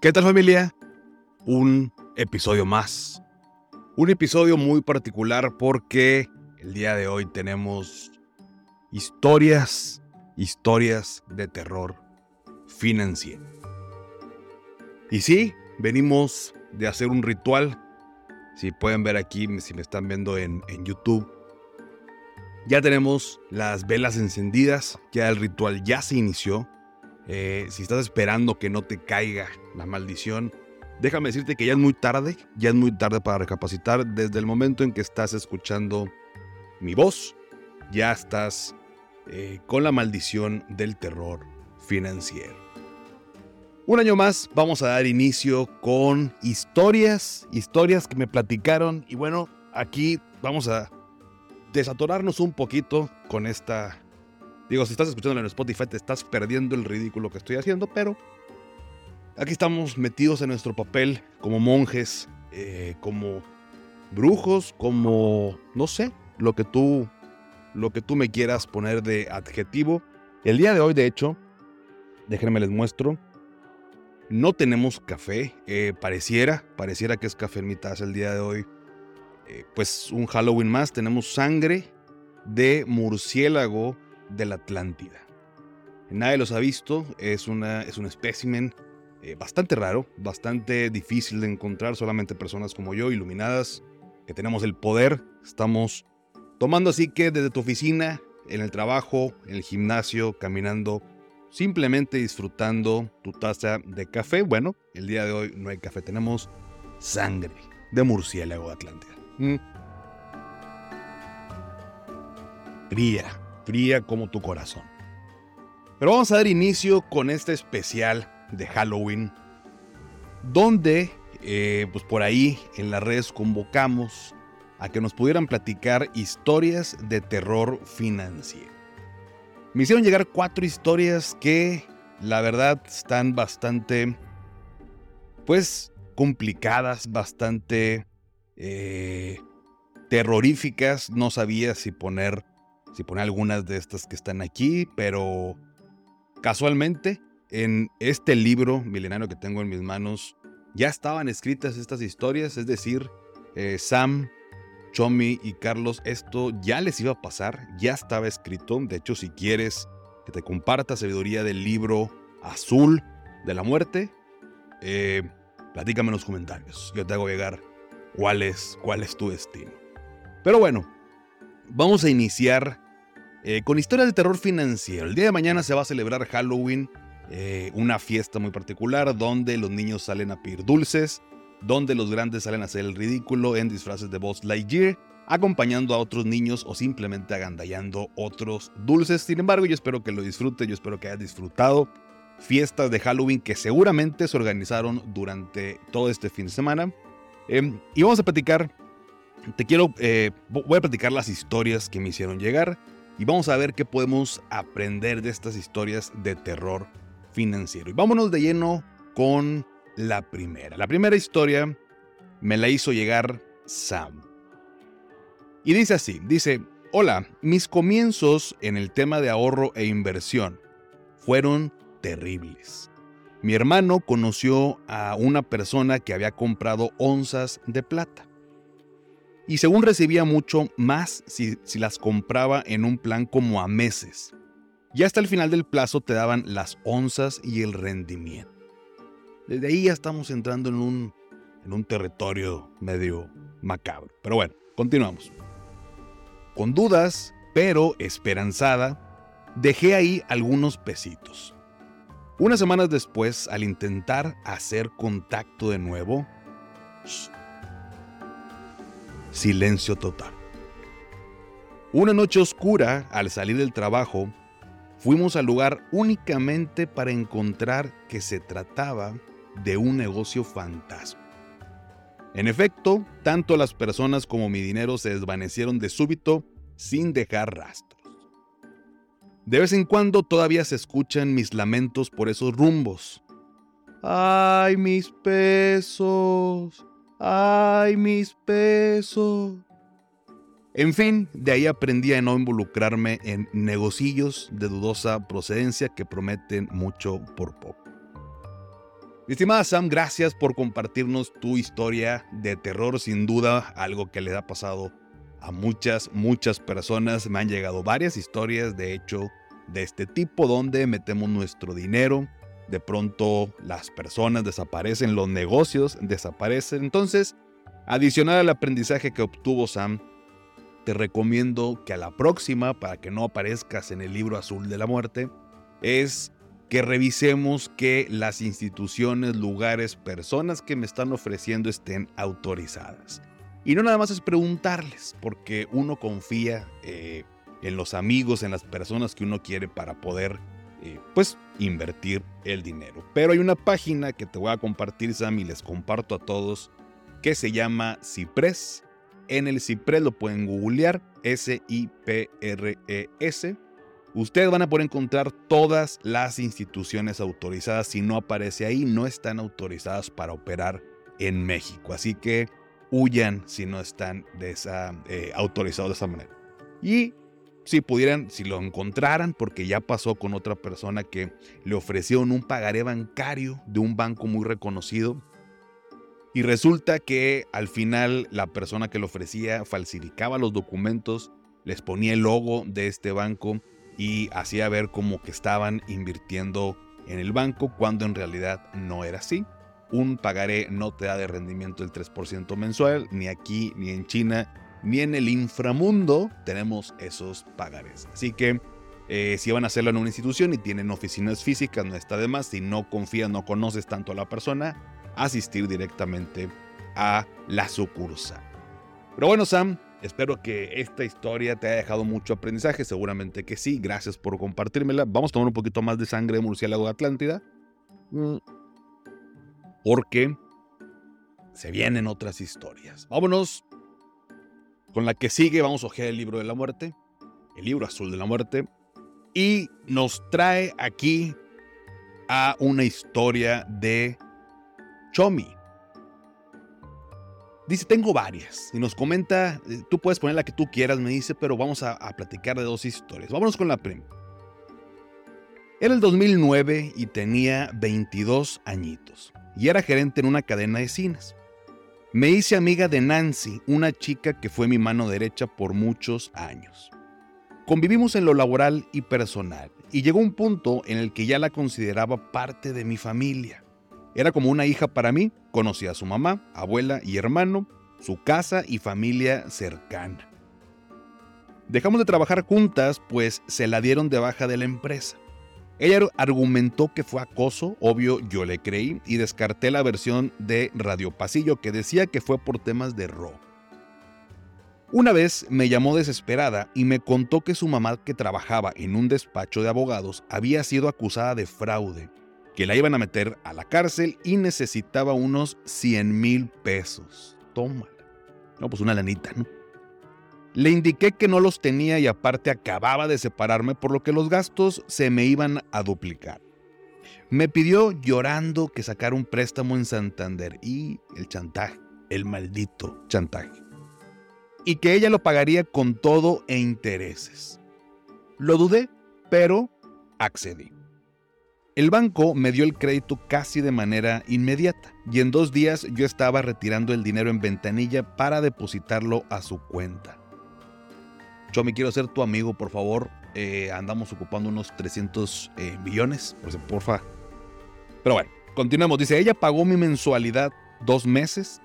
¿Qué tal familia? Un episodio más. Un episodio muy particular porque el día de hoy tenemos historias, historias de terror financiero. Y sí, venimos de hacer un ritual. Si pueden ver aquí, si me están viendo en, en YouTube, ya tenemos las velas encendidas, ya el ritual ya se inició. Eh, si estás esperando que no te caiga la maldición, déjame decirte que ya es muy tarde, ya es muy tarde para recapacitar. Desde el momento en que estás escuchando mi voz, ya estás eh, con la maldición del terror financiero. Un año más vamos a dar inicio con historias, historias que me platicaron y bueno, aquí vamos a desatorarnos un poquito con esta Digo, si estás escuchando en Spotify te estás perdiendo el ridículo que estoy haciendo, pero aquí estamos metidos en nuestro papel como monjes, eh, como brujos, como, no sé, lo que tú, lo que tú me quieras poner de adjetivo. El día de hoy, de hecho, déjenme les muestro, no tenemos café, eh, pareciera, pareciera que es café en mi el día de hoy. Eh, pues un Halloween más, tenemos sangre de murciélago de la Atlántida. Nadie los ha visto, es, una, es un espécimen eh, bastante raro, bastante difícil de encontrar, solamente personas como yo, iluminadas, que tenemos el poder, estamos tomando así que desde tu oficina, en el trabajo, en el gimnasio, caminando, simplemente disfrutando tu taza de café. Bueno, el día de hoy no hay café, tenemos sangre de murciélago de Atlántida. Mm. Fría como tu corazón. Pero vamos a dar inicio con este especial de Halloween, donde eh, pues por ahí en las redes convocamos a que nos pudieran platicar historias de terror financiero. Me hicieron llegar cuatro historias que la verdad están bastante, pues, complicadas, bastante eh, terroríficas. No sabía si poner si pone algunas de estas que están aquí, pero casualmente en este libro milenario que tengo en mis manos ya estaban escritas estas historias, es decir, eh, Sam, Chomi y Carlos, esto ya les iba a pasar, ya estaba escrito. De hecho, si quieres que te comparta sabiduría del libro azul de la muerte, eh, platícame en los comentarios. Yo te hago llegar cuál es, cuál es tu destino. Pero bueno, vamos a iniciar eh, con historias de terror financiero. El día de mañana se va a celebrar Halloween, eh, una fiesta muy particular donde los niños salen a pedir dulces, donde los grandes salen a hacer el ridículo en disfraces de Buzz Lightyear, acompañando a otros niños o simplemente agandallando otros dulces. Sin embargo, yo espero que lo disfrute, yo espero que hayas disfrutado fiestas de Halloween que seguramente se organizaron durante todo este fin de semana. Em, y vamos a platicar te quiero, eh, voy a platicar las historias que me hicieron llegar y vamos a ver qué podemos aprender de estas historias de terror financiero. Y vámonos de lleno con la primera. La primera historia me la hizo llegar Sam. Y dice así, dice, hola, mis comienzos en el tema de ahorro e inversión fueron terribles. Mi hermano conoció a una persona que había comprado onzas de plata y según recibía mucho más si, las compraba en un plan como a meses. Y hasta el final del plazo te daban las onzas y el rendimiento. Desde ahí ya estamos entrando en un, en un territorio medio macabro. Pero bueno, continuamos. Con dudas, pero esperanzada, dejé ahí algunos pesitos. Unas semanas después, al intentar hacer contacto de nuevo, silencio total. Una noche oscura, al salir del trabajo, fuimos al lugar únicamente para encontrar que se trataba de un negocio fantasma. En efecto, tanto las personas como mi dinero se desvanecieron de súbito sin dejar rastros. De vez en cuando todavía se escuchan mis lamentos por esos rumbos. ¡Ay, mis pesos! ¡Ay, mis pesos! En fin, de ahí aprendí a no involucrarme en negocillos de dudosa procedencia que prometen mucho por poco. estimada Sam, gracias por compartirnos tu historia de terror, sin duda algo que le ha pasado a muchas, muchas personas. Me han llegado varias historias, de hecho, de este tipo donde metemos nuestro dinero, de pronto las personas desaparecen, los negocios desaparecen. Entonces, adicional al aprendizaje que obtuvo Sam, te recomiendo que a la próxima, para que no aparezcas en el libro azul de la muerte, es que revisemos que las instituciones, lugares, personas que me están ofreciendo estén autorizadas. Y no nada más es preguntarles, porque uno confía eh, en los amigos, en las personas que uno quiere para poder, eh, pues, invertir el dinero. Pero hay una página que te voy a compartir, Sam, y les comparto a todos, que se llama Ciprés en el CIPRES, lo pueden googlear, S-I-P-R-E-S. Ustedes van a poder encontrar todas las instituciones autorizadas. Si no aparece ahí, no están autorizadas para operar en México. Así que huyan si no están de esa, eh, autorizados de esa manera. Y si pudieran, si lo encontraran, porque ya pasó con otra persona que le ofrecieron un pagaré bancario de un banco muy reconocido y resulta que al final la persona que lo ofrecía falsificaba los documentos, les ponía el logo de este banco y hacía ver como que estaban invirtiendo en el banco cuando en realidad no era así. Un pagaré no te da de rendimiento el 3% mensual, ni aquí, ni en China, ni en el inframundo tenemos esos pagarés. Así que eh, si van a hacerlo en una institución y tienen oficinas físicas, no está de más. Si no confías, no conoces tanto a la persona, asistir directamente a la sucursal. Pero bueno, Sam, espero que esta historia te haya dejado mucho aprendizaje. Seguramente que sí. Gracias por compartírmela. Vamos a tomar un poquito más de sangre de murciélago de Atlántida. Mm. Porque se vienen otras historias. Vámonos con la que sigue. Vamos a ojear el libro de la muerte. El libro azul de la muerte. Y nos trae aquí a una historia de Chomi. Dice, tengo varias. Y nos comenta, eh, tú puedes poner la que tú quieras, me dice, pero vamos a, platicar de dos historias. Vámonos con la primera. Era el 2009 y tenía 22 añitos. Y era gerente en una cadena de cines. Me hice amiga de Nancy, una chica que fue mi mano derecha por muchos años. Convivimos en lo laboral y personal, y llegó un punto en el que ya la consideraba parte de mi familia. Era como una hija para mí, conocía a su mamá, abuela y hermano, su casa y familia cercana. Dejamos de trabajar juntas, pues se la dieron de baja de la empresa. Ella argumentó que fue acoso, obvio yo le creí, y descarté la versión de Radio Pasillo que decía que fue por temas de robo. Una vez me llamó desesperada y me contó que su mamá, que trabajaba en un despacho de abogados, había sido acusada de fraude que la iban a meter a la cárcel y necesitaba unos 100 mil pesos. Tómala. No, pues una lanita, ¿no? Le indiqué que no los tenía y aparte acababa de separarme, por lo que los gastos se me iban a duplicar. Me pidió llorando que sacara un préstamo en Santander y el chantaje, el maldito chantaje. Y que ella lo pagaría con todo e intereses. Lo dudé, pero accedí. El banco me dio el crédito casi de manera inmediata y en dos días yo estaba retirando el dinero en ventanilla para depositarlo a su cuenta. Me quiero ser tu amigo, por favor. Eh, andamos ocupando unos 300 eh, millones, por porfa. Pero bueno, continuamos. Dice, ella pagó mi mensualidad dos meses.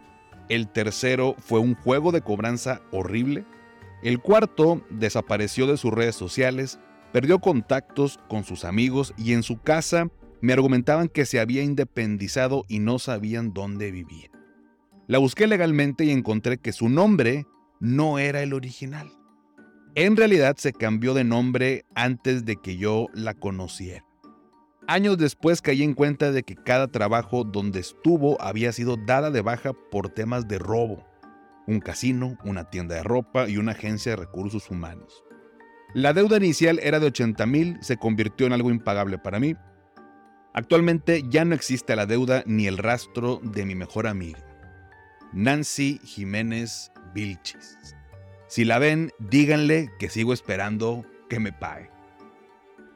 El tercero fue un juego de cobranza horrible. El cuarto desapareció de sus redes sociales perdió contactos con sus amigos y en su casa me argumentaban que se había independizado y no sabían dónde vivía. La busqué legalmente y encontré que su nombre no era el original. En realidad se cambió de nombre antes de que yo la conociera. Años después caí en cuenta de que cada trabajo donde estuvo había sido dada de baja por temas de robo. Un casino, una tienda de ropa y una agencia de recursos humanos. La deuda inicial era de 80 mil, se convirtió en algo impagable para mí. Actualmente ya no existe la deuda ni el rastro de mi mejor amiga, Nancy Jiménez Vilchis. Si la ven, díganle que sigo esperando que me pague.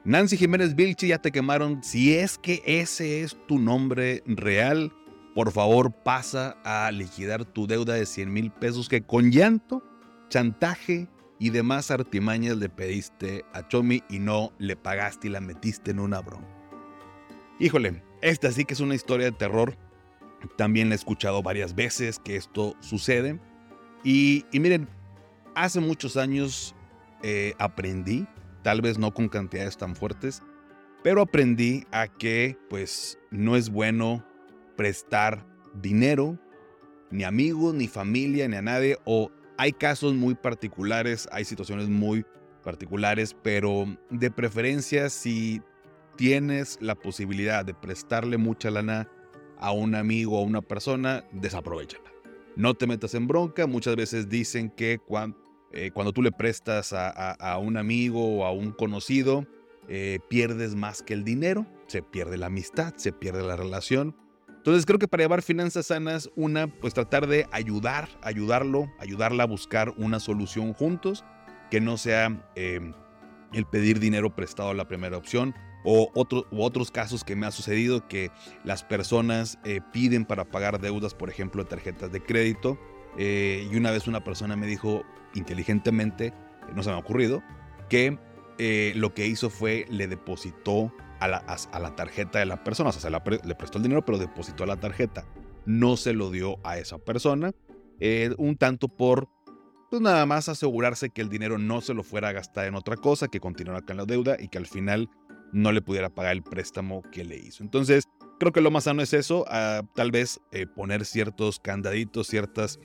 Nancy Jiménez Vilchis, ya te quemaron. Si es que ese es tu nombre real, por favor pasa a liquidar tu deuda de 100 mil pesos que con llanto, chantaje y demás artimañas le pediste a Chomi y no le pagaste y la metiste en una broma. Híjole, esta sí que es una historia de terror. También la he escuchado varias veces que esto sucede. Y, miren, hace muchos años eh, aprendí, tal vez no con cantidades tan fuertes, pero aprendí a que pues no es bueno prestar dinero, ni amigos, ni familia, ni a nadie, o hay casos muy particulares, hay situaciones muy particulares, pero de preferencia si tienes la posibilidad de prestarle mucha lana a un amigo o a una persona, desaprovechala. No te metas en bronca. Muchas veces dicen que eh, cuando, tú le prestas a, un amigo o a un conocido, eh, pierdes más que el dinero, se pierde la amistad, se pierde la relación. Entonces creo que para llevar finanzas sanas, una, pues tratar de ayudar, ayudarlo, ayudarla a buscar una solución juntos, que no sea eh, el pedir dinero prestado la primera opción, o otros casos que me ha sucedido que las personas piden para pagar deudas, por ejemplo, tarjetas de crédito. Eh, y una vez una persona me dijo inteligentemente, no se me ha ocurrido, que eh, lo que hizo fue le depositó a la, a, la tarjeta de la persona, o sea, le prestó el dinero, pero depositó a la tarjeta. No se lo dio a esa persona, un tanto por pues nada más asegurarse que el dinero no se lo fuera a gastar en otra cosa, que continuara con la deuda y que al final no le pudiera pagar el préstamo que le hizo. Entonces, creo que lo más sano es eso, ah, tal vez eh, poner ciertos candaditos, ciertas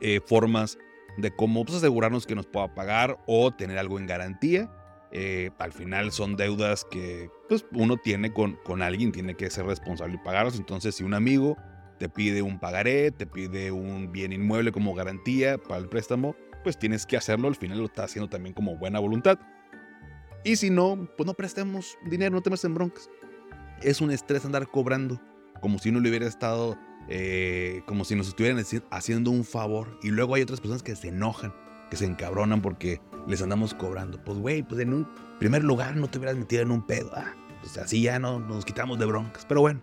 eh, formas de cómo pues, asegurarnos que nos pueda pagar o tener algo en garantía. Eh, al final son deudas que pues, uno tiene con, con alguien, tiene que ser responsable y pagarlos. Entonces, si un amigo te pide un pagaré, te pide un bien inmueble como garantía para el préstamo, pues tienes que hacerlo. Al final lo está haciendo también como buena voluntad. Y si no, pues no prestemos dinero, no te metas en broncas. Es un estrés andar cobrando, como si uno le hubiera estado, eh, como si nos estuvieran haciendo un favor. Y luego hay otras personas que se enojan, que se encabronan porque les andamos cobrando. Pues güey, pues en un primer lugar no te hubieras metido en un pedo. Ah, pues así ya no nos quitamos de broncas. Pero bueno,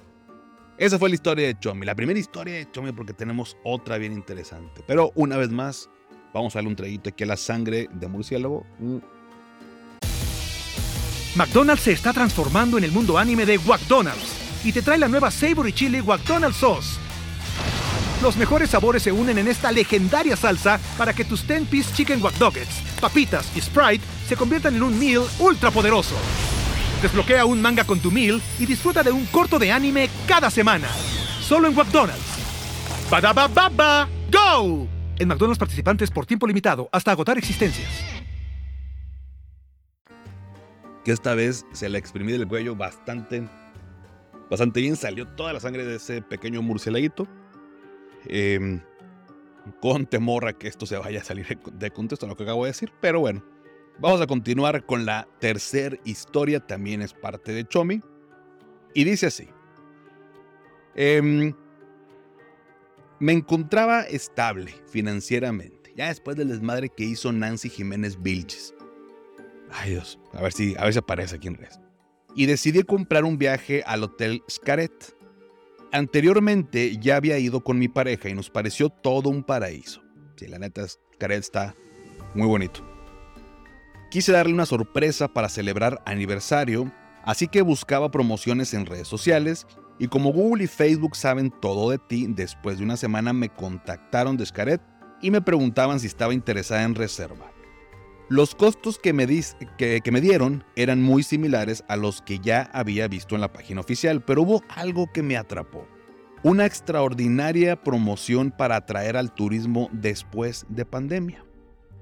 esa fue la historia de Chomi. La primera historia de Chomi porque tenemos otra bien interesante. Pero una vez más, vamos a darle un traguito aquí a la sangre de murciélago. Mm. McDonald's se está transformando en el mundo anime de McDonald's y te trae la nueva Savory Chili McDonald's Sauce. Los mejores sabores se unen en esta legendaria salsa para que tus 10-piece chicken wack papitas y Sprite se conviertan en un meal ultra poderoso. Desbloquea un manga con tu meal y disfruta de un corto de anime cada semana. Solo en McDonald's. baba ¡Go! En McDonald's participantes por tiempo limitado hasta agotar existencias que esta vez se le exprimí del cuello bastante, bastante bien. Salió toda la sangre de ese pequeño murcielaguito. Em, con temor a que esto se vaya a salir de contexto a lo que acabo de decir. Pero bueno, vamos a continuar con la tercera historia. También es parte de Chomi. Y dice así. Em, me encontraba estable financieramente, ya después del desmadre que hizo Nancy Jiménez Vilches. Ay Dios, a ver si, a ver si aparece aquí en redes. Y decidí comprar un viaje al Hotel Scaret. Anteriormente ya había ido con mi pareja y nos pareció todo un paraíso. Sí, la neta, Scaret está muy bonito. Quise darle una sorpresa para celebrar aniversario, así que buscaba promociones en redes sociales y como Google y Facebook saben todo de ti, después de una semana me contactaron de Scaret y me preguntaban si estaba interesada en reservar. Los costos que me, que, me, dieron eran muy similares a los que ya había visto en la página oficial, pero hubo algo que me atrapó. Una extraordinaria promoción para atraer al turismo después de pandemia.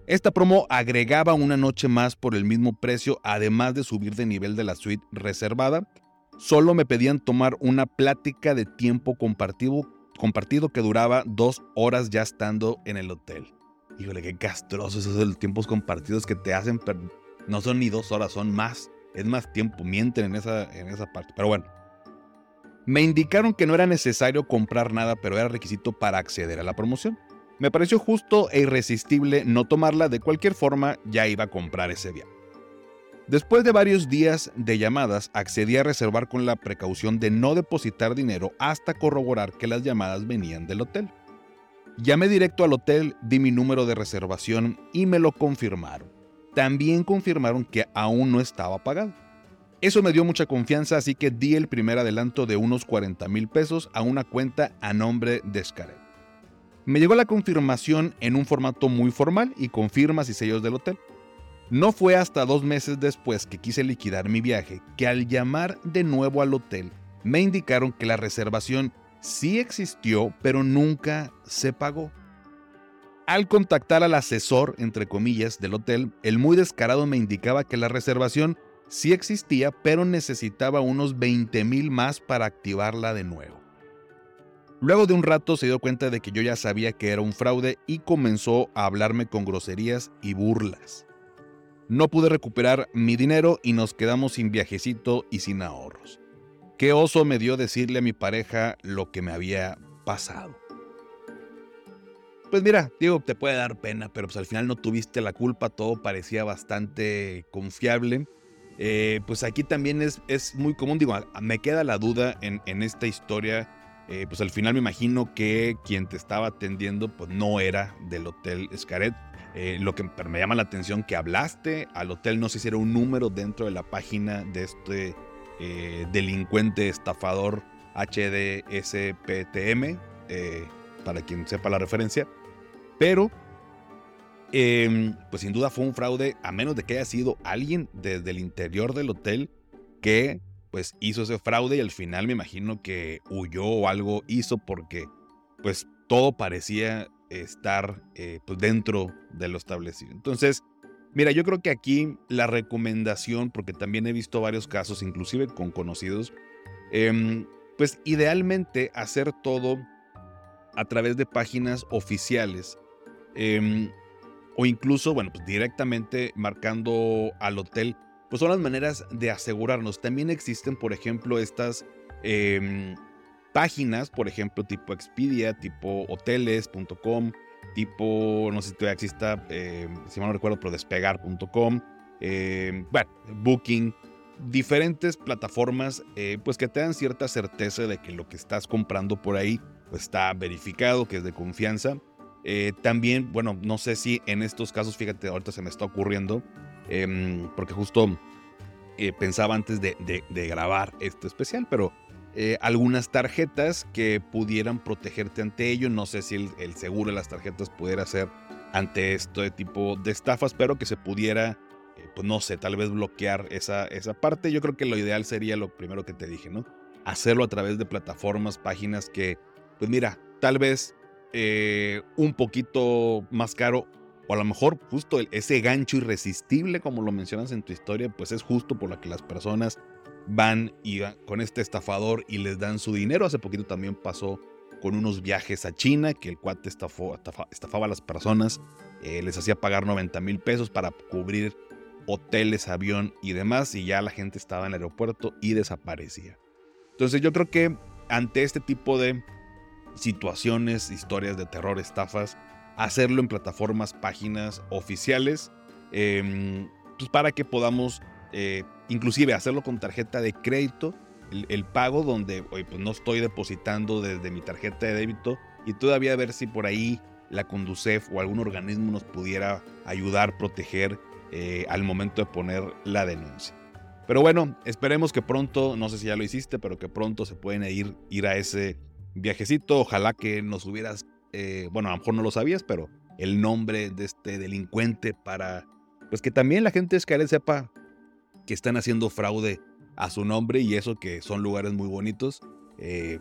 Esta promo agregaba una noche más por el mismo precio, además de subir de nivel de la suite reservada. Solo me pedían tomar una plática de tiempo compartido, compartido que duraba dos horas ya estando en el hotel. Híjole, qué castrosos esos tiempos compartidos que te hacen, no son ni dos horas, son más. Es más tiempo, mienten en esa, en esa parte. Pero bueno, me indicaron que no era necesario comprar nada, pero era requisito para acceder a la promoción. Me pareció justo e irresistible no tomarla, de cualquier forma ya iba a comprar ese viaje. Después de varios días de llamadas, accedí a reservar con la precaución de no depositar dinero hasta corroborar que las llamadas venían del hotel. Llamé directo al hotel, di mi número de reservación y me lo confirmaron. También confirmaron que aún no estaba pagado. Eso me dio mucha confianza, así que di el primer adelanto de unos 40 mil pesos a una cuenta a nombre de Scaret. Me llegó la confirmación en un formato muy formal y con firmas y sellos del hotel. No fue hasta dos meses después que quise liquidar mi viaje que al llamar de nuevo al hotel me indicaron que la reservación sí existió pero nunca se pagó. Al contactar al asesor, entre comillas, del hotel, el muy descarado me indicaba que la reservación sí existía, pero necesitaba unos 20 mil más para activarla de nuevo. Luego de un rato se dio cuenta de que yo ya sabía que era un fraude y comenzó a hablarme con groserías y burlas. No pude recuperar mi dinero y nos quedamos sin viajecito y sin ahorros. Qué oso me dio decirle a mi pareja lo que me había pasado. Pues mira, digo, te puede dar pena, pero pues al final no tuviste la culpa, todo parecía bastante confiable. Eh, pues aquí también es, es, muy común, digo, me queda la duda en, en esta historia, eh, pues al final me imagino que quien te estaba atendiendo pues no era del Hotel Escaret. Eh, lo que me llama la atención que hablaste al hotel, no sé si era un número dentro de la página de este delincuente estafador HDSPTM, para quien sepa la referencia, pero Em, pues sin duda fue un fraude, a menos de que haya sido alguien desde el interior del hotel que pues hizo ese fraude y al final me imagino que huyó o algo hizo porque pues todo parecía estar eh, pues dentro de lo establecido. Entonces, mira, yo creo que aquí la recomendación, porque también he visto varios casos, inclusive con conocidos, em, pues idealmente hacer todo a través de páginas oficiales. Em, o incluso, bueno, pues directamente marcando al hotel, pues son las maneras de asegurarnos. También existen, por ejemplo, estas em, páginas, por ejemplo, tipo Expedia, tipo hoteles.com, tipo, no sé si todavía exista, eh, si mal no recuerdo, pero despegar.com, em, bueno, Booking, diferentes plataformas, eh, pues que te dan cierta certeza de que lo que estás comprando por ahí pues está verificado, que es de confianza. Eh, también, bueno, no sé si en estos casos, fíjate, ahorita se me está ocurriendo, em, porque justo eh, pensaba antes de, grabar este especial, pero eh, algunas tarjetas que pudieran protegerte ante ello, no sé si el, seguro de las tarjetas pudiera ser ante este tipo de estafas, pero que se pudiera, pues no sé, tal vez bloquear esa, esa parte. Yo creo que lo ideal sería lo primero que te dije, ¿no? Hacerlo a través de plataformas, páginas que, pues mira, tal vez eh, un poquito más caro o a lo mejor justo ese gancho irresistible como lo mencionas en tu historia, pues es justo por la que las personas van y con este estafador y les dan su dinero. Hace poquito también pasó con unos viajes a China que el cuate estafó, estafaba a las personas, eh, les hacía pagar 90 mil pesos para cubrir hoteles, avión y demás y ya la gente estaba en el aeropuerto y desaparecía. Entonces yo creo que ante este tipo de situaciones, historias de terror, estafas, hacerlo en plataformas, páginas oficiales, em, pues para que podamos eh, inclusive hacerlo con tarjeta de crédito, el, pago donde pues no estoy depositando desde mi tarjeta de débito y todavía ver si por ahí la Conducef o algún organismo nos pudiera ayudar, proteger eh, al momento de poner la denuncia. Pero bueno, esperemos que pronto, no sé si ya lo hiciste, pero que pronto se pueden ir, ir a ese viajecito. Ojalá que nos hubieras, eh, bueno, a lo mejor no lo sabías, pero el nombre de este delincuente para pues que también la gente de Skyline sepa que están haciendo fraude a su nombre y eso que son lugares muy bonitos, eh,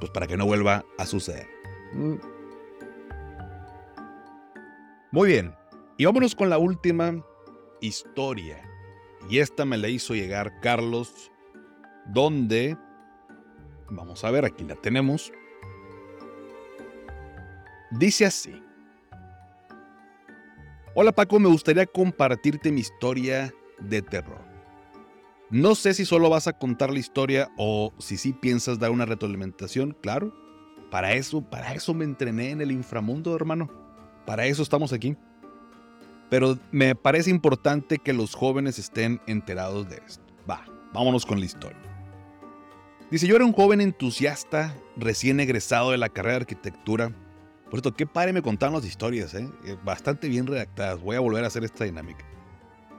pues para que no vuelva a suceder. Mm. Muy bien, y vámonos con la última historia. Y esta me la hizo llegar Carlos, donde, vamos a ver, aquí la tenemos. Dice así. Hola Paco, me gustaría compartirte mi historia de terror. No sé si solo vas a contar la historia o si sí piensas dar una retroalimentación, claro. Para eso, para eso me entrené en el inframundo, hermano. Para eso estamos aquí. Pero me parece importante que los jóvenes estén enterados de esto. Va, vámonos con la historia. Dice, yo era un joven entusiasta, recién egresado de la carrera de arquitectura. Por cierto, qué padre me contaron las historias, ¿eh? ¿eh? Bastante bien redactadas. Voy a volver a hacer esta dinámica.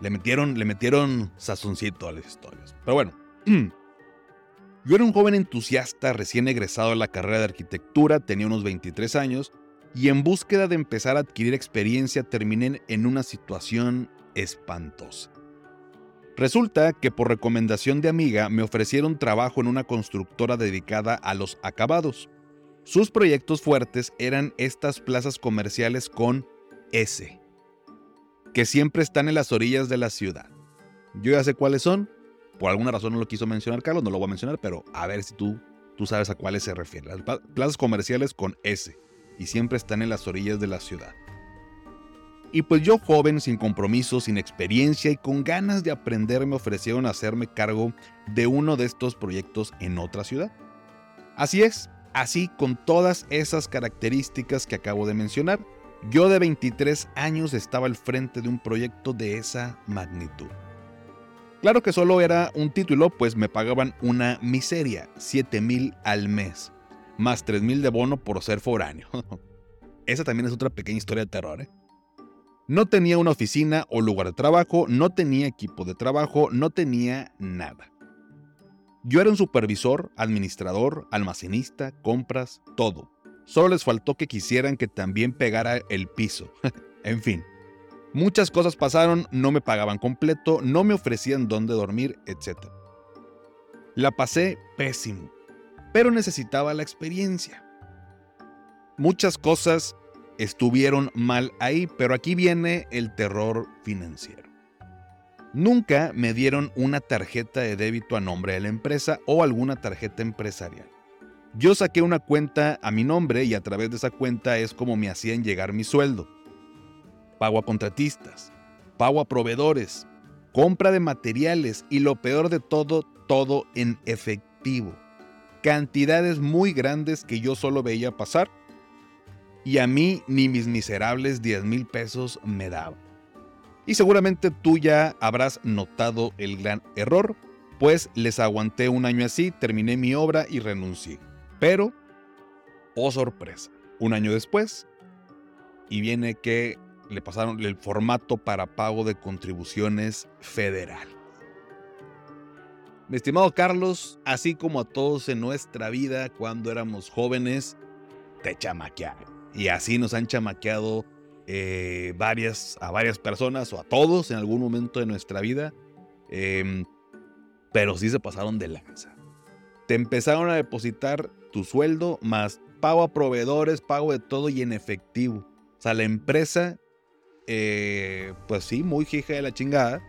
Le metieron, le metieron sazoncito a las historias. Pero bueno, yo era un joven entusiasta, recién egresado de la carrera de arquitectura, tenía unos 23 años y en búsqueda de empezar a adquirir experiencia terminé en una situación espantosa. Resulta que por recomendación de amiga me ofrecieron trabajo en una constructora dedicada a los acabados. Sus proyectos fuertes eran estas plazas comerciales con S, que siempre están en las orillas de la ciudad. Yo ya sé cuáles son, por alguna razón no lo quiso mencionar Carlos, no lo voy a mencionar, pero a ver si tú, tú sabes a cuáles se refiere. Las plazas comerciales con S y siempre están en las orillas de la ciudad. Y pues yo joven, sin compromiso, sin experiencia y con ganas de aprender me ofrecieron hacerme cargo de uno de estos proyectos en otra ciudad. Así es, así con todas esas características que acabo de mencionar, yo de 23 años estaba al frente de un proyecto de esa magnitud. Claro que solo era un título, pues me pagaban una miseria, 7 mil al mes más 3.000 de bono por ser foráneo. Esa también es otra pequeña historia de terror. ¿eh? No tenía una oficina o lugar de trabajo, no tenía equipo de trabajo, no tenía nada. Yo era un supervisor, administrador, almacenista, compras, todo. Solo les faltó que quisieran que también pegara el piso. en fin. Muchas cosas pasaron, no me pagaban completo, no me ofrecían dónde dormir, etc. La pasé pésimo pero necesitaba la experiencia. Muchas cosas estuvieron mal ahí, pero aquí viene el terror financiero. Nunca me dieron una tarjeta de débito a nombre de la empresa o alguna tarjeta empresarial. Yo saqué una cuenta a mi nombre y a través de esa cuenta es como me hacían llegar mi sueldo. Pago a contratistas, pago a proveedores, compra de materiales y lo peor de todo, todo en efectivo cantidades muy grandes que yo solo veía pasar y a mí ni mis miserables 10 mil pesos me daban. Y seguramente tú ya habrás notado el gran error, pues les aguanté un año así, terminé mi obra y renuncié. Pero, oh sorpresa, un año después, y viene que le pasaron el formato para pago de contribuciones federal. Mi estimado Carlos, así como a todos en nuestra vida cuando éramos jóvenes, te chamaquearon. Y así nos han chamaqueado eh, varias, a varias personas o a todos en algún momento de nuestra vida. Em, pero sí se pasaron de lanza. Te empezaron a depositar tu sueldo más pago a proveedores, pago de todo y en efectivo. O sea, la empresa, eh, pues sí, muy hija de la chingada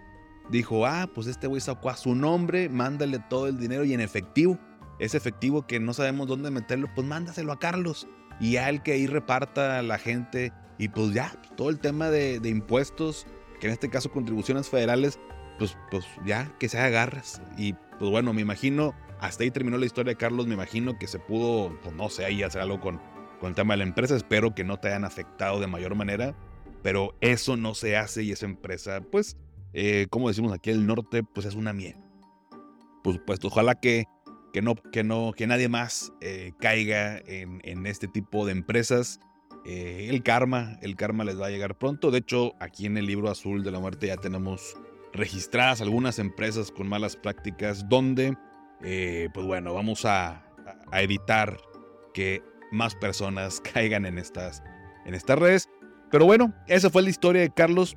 dijo, ah, pues este güey sacó a su nombre, mándale todo el dinero y en efectivo, ese efectivo que no sabemos dónde meterlo, pues mándaselo a Carlos y ya el que ahí reparta a la gente y pues ya, todo el tema de, impuestos, que en este caso contribuciones federales, pues, pues ya que se haga garras. Y pues bueno, me imagino, hasta ahí terminó la historia Carlos, me imagino que se pudo, pues no sé, ahí hacer algo con, con el tema de la empresa, espero que no te hayan afectado de mayor manera, pero eso no se hace y esa empresa, pues eh, como decimos aquí en el norte, pues es una miel. Por supuesto, ojalá que, que, no, que, no, que nadie más eh, caiga en, este tipo de empresas. Eh, el karma, el karma les va a llegar pronto. De hecho, aquí en el libro azul de la muerte ya tenemos registradas algunas empresas con malas prácticas donde, pues bueno, vamos a, a, evitar que más personas caigan en estas, en estas redes. Pero bueno, esa fue la historia de Carlos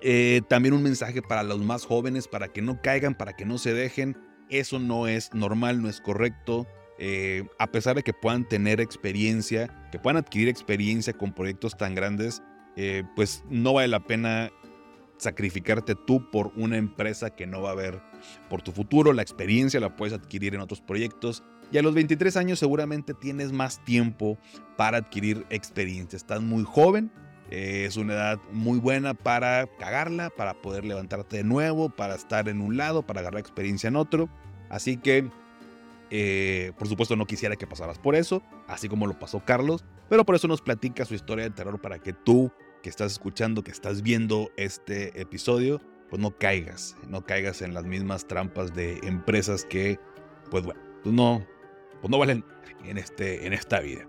Eh, también un mensaje para los más jóvenes, para que no caigan, para que no se dejen. Eso no es normal, no es correcto. Eh, a pesar de que puedan tener experiencia, que puedan adquirir experiencia con proyectos tan grandes, eh, pues no vale la pena sacrificarte tú por una empresa que no va a ver por tu futuro. La experiencia la puedes adquirir en otros proyectos. Y a los 23 años seguramente tienes más tiempo para adquirir experiencia. Estás muy joven, eh, es una edad muy buena para cagarla, para poder levantarte de nuevo, para estar en un lado, para agarrar experiencia en otro. Así que, eh, por supuesto, no quisiera que pasaras por eso, así como lo pasó Carlos, pero por eso nos platica su historia de terror para que tú, que estás escuchando, que estás viendo este episodio, pues no caigas, no caigas en las mismas trampas de empresas que, pues bueno, pues no, pues no valen en, este, en esta vida.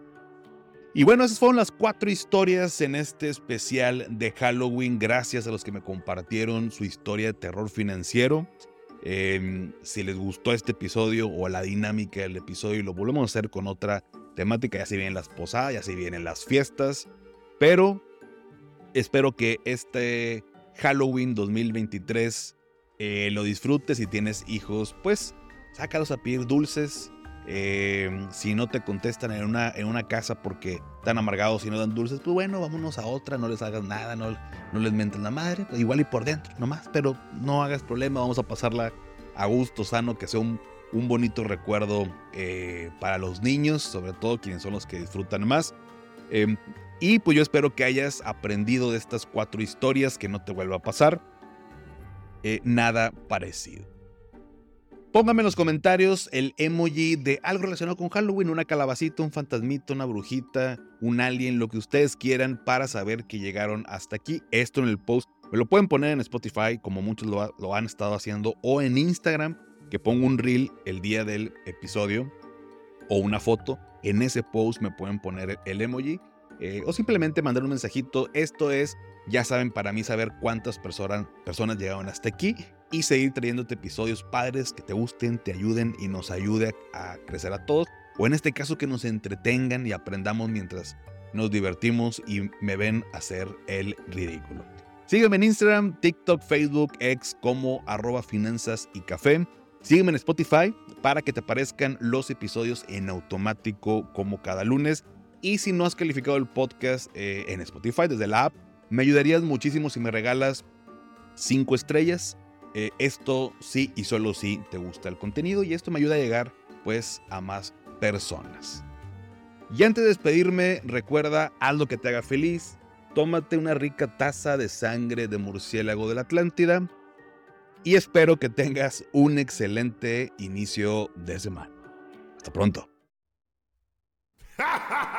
Y bueno, esas fueron las cuatro historias en este especial de Halloween. Gracias a los que me compartieron su historia de terror financiero. Em, si les gustó este episodio o la dinámica del episodio, lo volvemos a hacer con otra temática. Ya se vienen las posadas, ya se vienen las fiestas. Pero espero que este Halloween 2023 eh, lo disfrutes. Si tienes hijos, pues sácalos a pedir dulces Em, si no te contestan en una, en una casa porque están amargados y no dan dulces, pues bueno, vámonos a otra, no les hagas nada, no, no les menten la madre, pues igual y por dentro nomás, pero no hagas problema, vamos a pasarla a gusto, sano, que sea un, un bonito recuerdo eh, para los niños, sobre todo quienes son los que disfrutan más. Em, y pues yo espero que hayas aprendido de estas cuatro historias, que no te vuelva a pasar eh, nada parecido. Pónganme en los comentarios el emoji de algo relacionado con Halloween, una calabacita, un fantasmito, una brujita, un alien, lo que ustedes quieran para saber que llegaron hasta aquí. Esto en el post. Me lo pueden poner en Spotify, como muchos lo, han estado haciendo, o en Instagram, que pongo un reel el día del episodio, o una foto. En ese post me pueden poner el emoji. Eh, o simplemente mandar un mensajito. Esto es, ya saben, para mí saber cuántas personas llegaron hasta aquí y seguir trayéndote episodios padres que te gusten, te ayuden y nos ayude a crecer a todos. O en este caso que nos entretengan y aprendamos mientras nos divertimos y me ven hacer el ridículo. Sígueme en Instagram, TikTok, Facebook, X como arroba finanzas y café. Sígueme en Spotify para que te aparezcan los episodios en automático como cada lunes. Y si no has calificado el podcast eh, en Spotify desde la app, me ayudarías muchísimo si me regalas 5 estrellas eh, esto sí y solo si te gusta el contenido y esto me ayuda a llegar pues a más personas. Y antes de despedirme, recuerda, haz lo que te haga feliz, tómate una rica taza de sangre de murciélago de la Atlántida y espero que tengas un excelente inicio de semana. Hasta pronto.